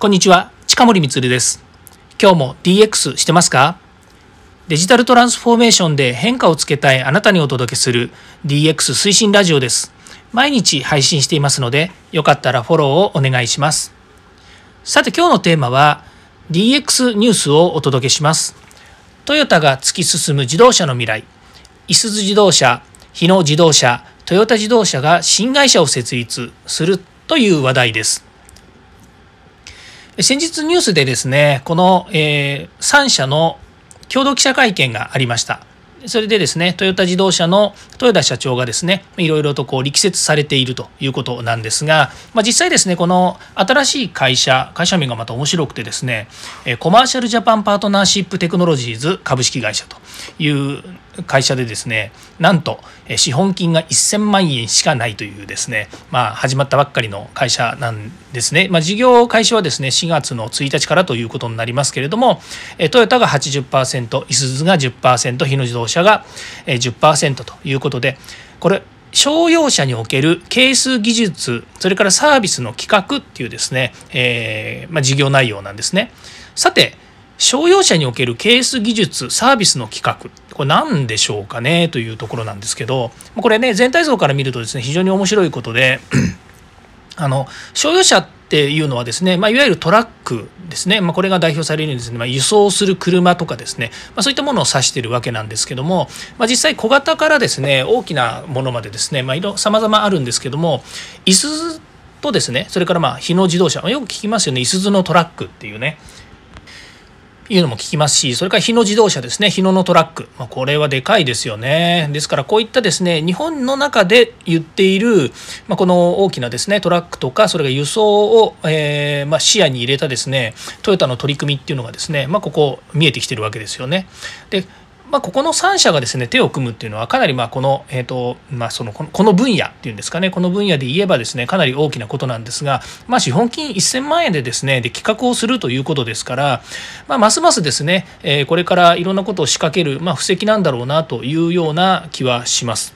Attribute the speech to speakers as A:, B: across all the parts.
A: こんにちは、近森光です。今日も DX してますか？デジタルトランスフォーメーションで変化をつけたいあなたにお届けする DX 推進ラジオです。毎日配信していますので、よかったらフォローをお願いします。さて今日のテーマは DX ニュースをお届けします。トヨタが突き進む自動車の未来、いすゞ自動車、日野自動車、トヨタ自動車が新会社を設立するという話題です。先日ニュースでですね、この、えー、3社の共同記者会見がありました。それでですね、トヨタ自動車の豊田社長がですね、いろいろとこう力説されているということなんですが、まあ、実際ですね、この新しい会社、会社名がまた面白くてですね、コマーシャルジャパンパートナーシップテクノロジーズ株式会社という会社でですねなんと資本金が1000万円しかないというですね、まあ、始まったばっかりの会社なんですね、まあ、事業開始はですね4月の1日からということになりますけれどもトヨタが80%いすゞが10%日野自動車が10%ということでこれ商用車における係数技術それからサービスの企画っていうですね、えーまあ、事業内容なんですね。さて商用車におけるケース技術サービスの企画。これ何でしょうかね？というところなんですけど。これね全体像から見るとですね非常に面白いことで あの商用車っていうのはですね、まあ、いわゆるトラックですね、まあ、これが代表されるようにですね、まあ、輸送する車とかですね、まあ、そういったものを指しているわけなんですけども、まあ、実際小型からですね大きなものまでですね、まあ、さまざまあるんですけどもいすゞとですねそれからまあ日野自動車。よく聞きますよねいすゞのトラックっていうね。いうのも聞きますしそれから日野自動車ですね。日野のトラック、まあ、これはでかいですよね。ですからこういったですね日本の中で言っている、まあ、この大きなですねトラックとかそれが輸送を、えー、まあ、視野に入れたですねトヨタの取り組みっていうのがですね、まここ見えてきてるわけですよね。でまあ、ここの3社がですね手を組むっていうのはかなりまあこの,、えーとまあ、そのこの分野っていうんですかねこの分野で言えばですねかなり大きなことなんですが、まあ、資本金1000万円でですねで企画をするということですから、まあ、ますますですね、えー、これからいろんなことを仕掛ける、まあ、布石なんだろうなというような気はします。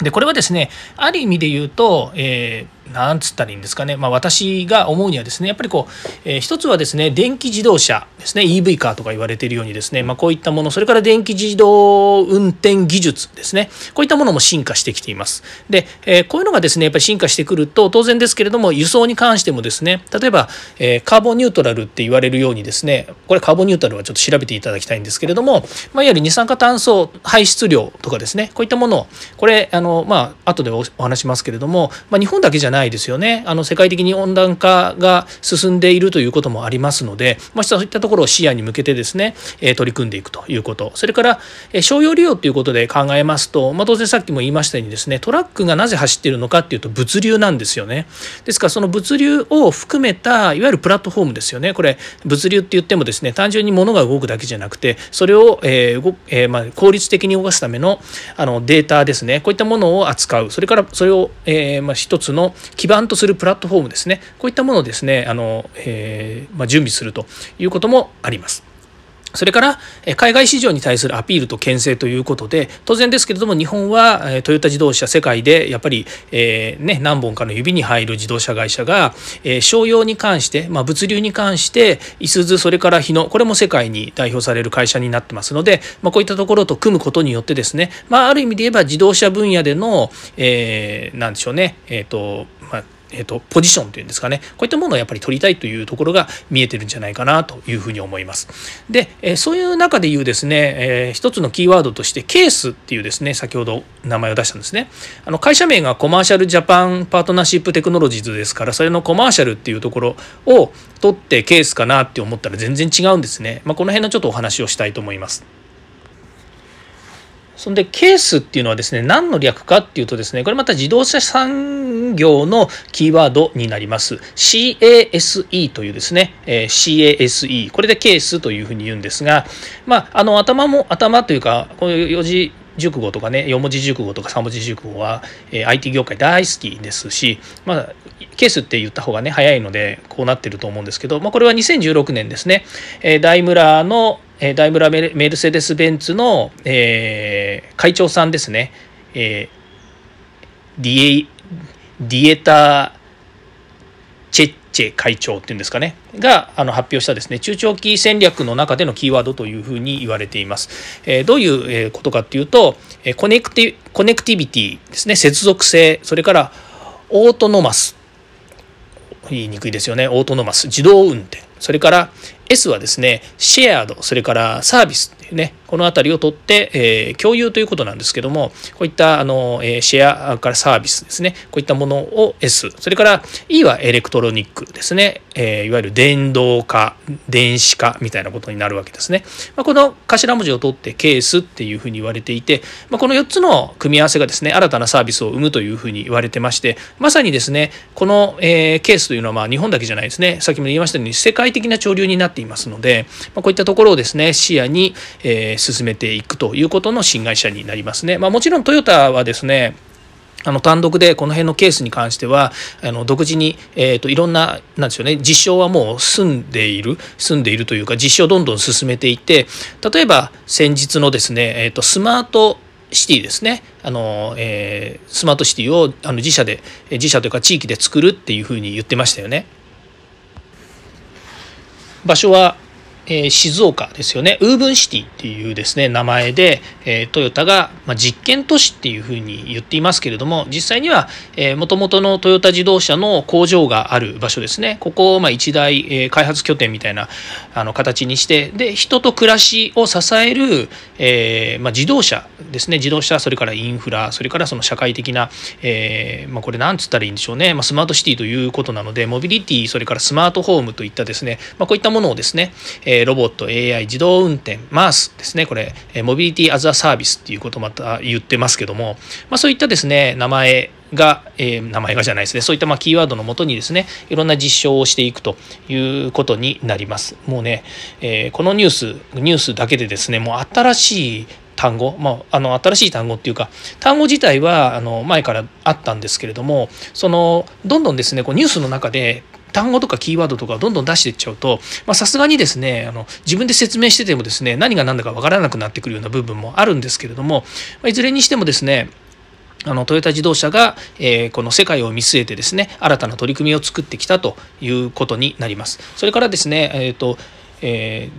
A: でこれはですねある意味で言うと、えーなんつったらいいんですかね、まあ、私が思うにはですねやっぱりこう、えー、一つはですね電気自動車ですね。EV カーとか言われているようにですね、まあ、こういったものそれから電気自動運転技術ですね。こういったものも進化してきています。で、えー、こういうのがですねやっぱり進化してくると当然ですけれども輸送に関してもですね例えば、えー、カーボンニュートラルって言われるようにですねこれカーボンニュートラルはちょっと調べていただきたいんですけれども、まあ、いわゆる二酸化炭素排出量とかですねこういったものをこれあのまあ後でお話しますけれども、まあ、日本だけじゃないですよね。あの世界的に温暖化が進んでいるということもありますので、まあ、そういったところを視野に向けてですね、え取り組んでいくということ。それから、え商用利用ということで考えますと、まあ、当然さっきも言いましたようにですねトラックがなぜ走っているのかっていうと物流なんですよね。ですからその物流を含めたいわゆるプラットフォームですよね。これ物流って言ってもですね単純に物が動くだけじゃなくてそれを、えーえー、まあ、効率的に動かすためのあのデータですね。こういったものを扱う。それからそれを、えーまあ、一つの基盤とするプラットフォームですねこういったものをですねあの、えー、まあ、準備するということもあります。それから海外市場に対するアピールと牽制ということで当然ですけれども日本はトヨタ自動車世界でやっぱり、えー、ね、何本かの指に入る自動車会社が、えー、商用に関して、まあ、物流に関していすゞそれから日野これも世界に代表される会社になってますので、まあ、こういったところと組むことによってですね、まあ、ある意味で言えば自動車分野での、えー、でしょうね、えーとえーと、ポジションというんですかねこういったものをやっぱり取りたいというところが見えてるんじゃないかなというふうに思います。で、えー、そういう中で言うですね、えー、一つのキーワードとしてケースっていうですね先ほど名前を出したんですね。あの会社名がコマーシャルジャパンパートナーシップテクノロジーズですからそれのコマーシャルっていうところを取ってケースかなって思ったら全然違うんですね。まあ、この辺のちょっとお話をしたいと思います。そんでケースっていうのはですね何の略かっていうとですねこれまた自動車産業のキーワードになります。CASE というですね、え、CASE これでケースというふうに言うんですがまああの頭も頭というかこういう四字熟語とかね4文字熟語とか3文字熟語は、え、IT 業界大好きですし、まあ、ケースって言った方がね早いのでこうなってると思うんですけど、まあ、これは2016年ですね、えー、ダイムラーのダイムラーメルセデス・ベンツの、え、会長さんですね、え、ディエディエタ・チェチェ会長っていうんですかねがあの発表したですね中長期戦略の中でのキーワードというふうに言われています。えー、どういうことかっていうとコネクティ connectivity ですね接続性それから autonomous 言いにくいですよね autonomous 自動運転それから S はですね shared それからサービスていうねこの辺りを取って、えー、共有ということなんですけどもこういったあの、えー、シェアからサービスですねこういったものを S それから E はエレクトロニックですね、えー、いわゆる電動化電子化みたいなことになるわけですね、まあ、この頭文字を取ってケースっていうふうに言われていて、まあ、この4つの組み合わせがですね新たなサービスを生むというふうに言われてましてまさにですねこの、えー、ケースというのはまあ日本だけじゃないですね。さっきも言いましたように世界的な潮流になっていますので、まあ、こういったところをですね視野に、えー、進めていくということの新会社になりますね。まあ、もちろんトヨタはですねあの単独でこの辺のケースに関してはあの独自に、えーと、いろんななんでしょうね実証はもう済んでいる済んでいるというか実証をどんどん進めていて例えば先日のですね、えーと、スマートシティですねあの、えー、スマートシティをあの自社で自社というか地域で作るっていうふうに言ってましたよね。場所はえー、静岡ですよね。ウーブンシティっていうですね名前で、えー、トヨタが、まあ、実験都市っていうふうに言っていますけれども実際にはもともとのトヨタ自動車の工場がある場所ですね。ここをまあ一大、えー、開発拠点みたいなあの形にしてで人と暮らしを支える、えーまあ、自動車ですね。自動車それからインフラそれからその社会的な、えーまあ、これ何つったらいいんでしょうね、まあ、スマートシティということなのでモビリティそれからスマートホームといったですね、まあ、こういったものをですね、ええロボット AI 自動運転 MARS ですね。これモビリティアザサービスっていうことまた言ってますけども、まあ、そういったですね名前が、えー、名前がじゃないですね。そういったまあキーワードのもとにですねいろんな実証をしていくということになります。もうね、えー、このニュースニュースだけでですねもう新しい単語、まあ、あの新しい単語っていうか単語自体はあの前からあったんですけれどもそのどんどんですねこうニュースの中で単語とかキーワードとかをどんどん出していっちゃうとさすがにですねあの自分で説明しててもですね何が何だか分からなくなってくるような部分もあるんですけれども、ま、いずれにしてもですねあのトヨタ自動車が、えー、この世界を見据えてですね新たな取り組みを作ってきたということになります。それからですね、えーとえ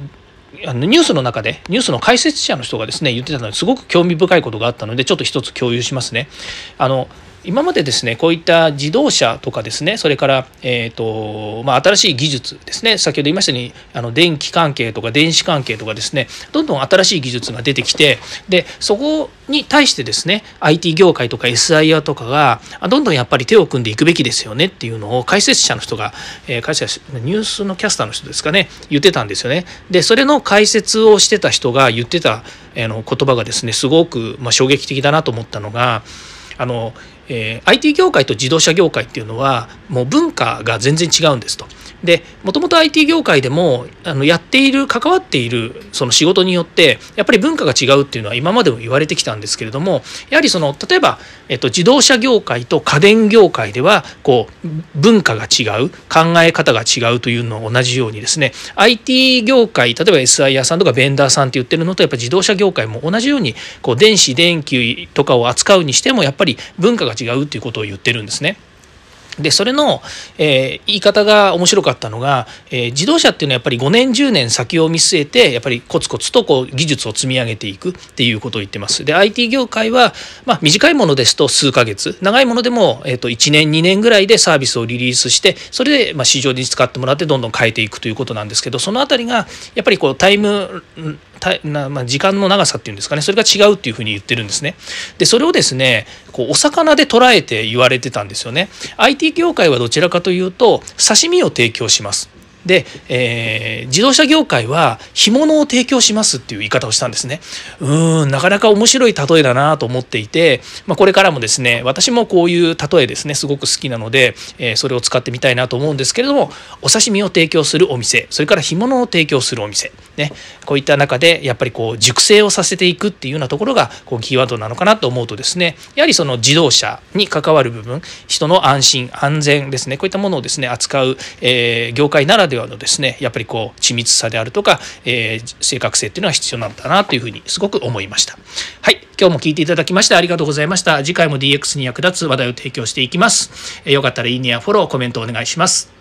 A: ー、あのニュースの中でニュースの解説者の人がですね言ってたのですごく興味深いことがあったのでちょっと一つ共有しますね。あの今までですねこういった自動車とかですねそれから、えーとまあ、新しい技術ですね先ほど言いましたようにあの電気関係とか電子関係とかですねどんどん新しい技術が出てきてでそこに対してですね IT 業界とか SIR とかがどんどんやっぱり手を組んでいくべきですよねっていうのを解説者の人が、えー、解説者ニュースのキャスターの人ですかね言ってたんですよね。でそれの解説をしてた人が言ってた、えー、の言葉がですねすごく、まあ、衝撃的だなと思ったのがあのえー、IT 業界と自動車業界っていうのはもう文化が全然違うんですと。でもともと IT 業界でもあのやっている関わっているその仕事によってやっぱり文化が違うっていうのは今までも言われてきたんですけれどもやはりその例えば、えっと、自動車業界と家電業界ではこう文化が違う考え方が違うというのを同じようにですね IT 業界例えば SIR さんとかベンダーさんって言ってるのとやっぱ自動車業界も同じようにこう電子電気とかを扱うにしてもやっぱり文化が違うっていうことを言ってるんですね。でそれの、えー、言い方が面白かったのが、えー、自動車っていうのはやっぱり5年10年先を見据えてやっぱりコツコツとこう技術を積み上げていくっていうことを言ってます。で IT 業界は、まあ、短いものですと数ヶ月長いものでも、えー、と1年2年ぐらいでサービスをリリースしてそれで、まあ、市場に使ってもらってどんどん変えていくということなんですけどその辺りがやっぱりこうタイムたなまあ、時間の長さっていうんですかねそれが違うっていうふうに言ってるんですね。でそれをですねこうお魚で捉えて言われてたんですよね。IT 業界はどちらかというと刺身を提供します。で、えー、自動車業界は干物を提供しますっていう言い方をしたんですね。うんなかなか面白い例えだなと思っていて、まあ、これからもですね私もこういう例えですねすごく好きなので、えー、それを使ってみたいなと思うんですけれどもお刺身を提供するお店それから干物を提供するお店、ね、こういった中でやっぱりこう熟成をさせていくっていうようなところがこうキーワードなのかなと思うとですねやはりその自動車に関わる部分人の安心安全ですねこういったものをですね扱う、えー、業界ならではではのですねやっぱりこう緻密さであるとか、えー、正確性っていうのは必要なんだなというふうにすごく思いました。はい今日も聞いていただきましてありがとうございました。次回も DX に役立つ話題を提供していきます、えー、よかったらいいねやフォローコメントお願いします。